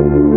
you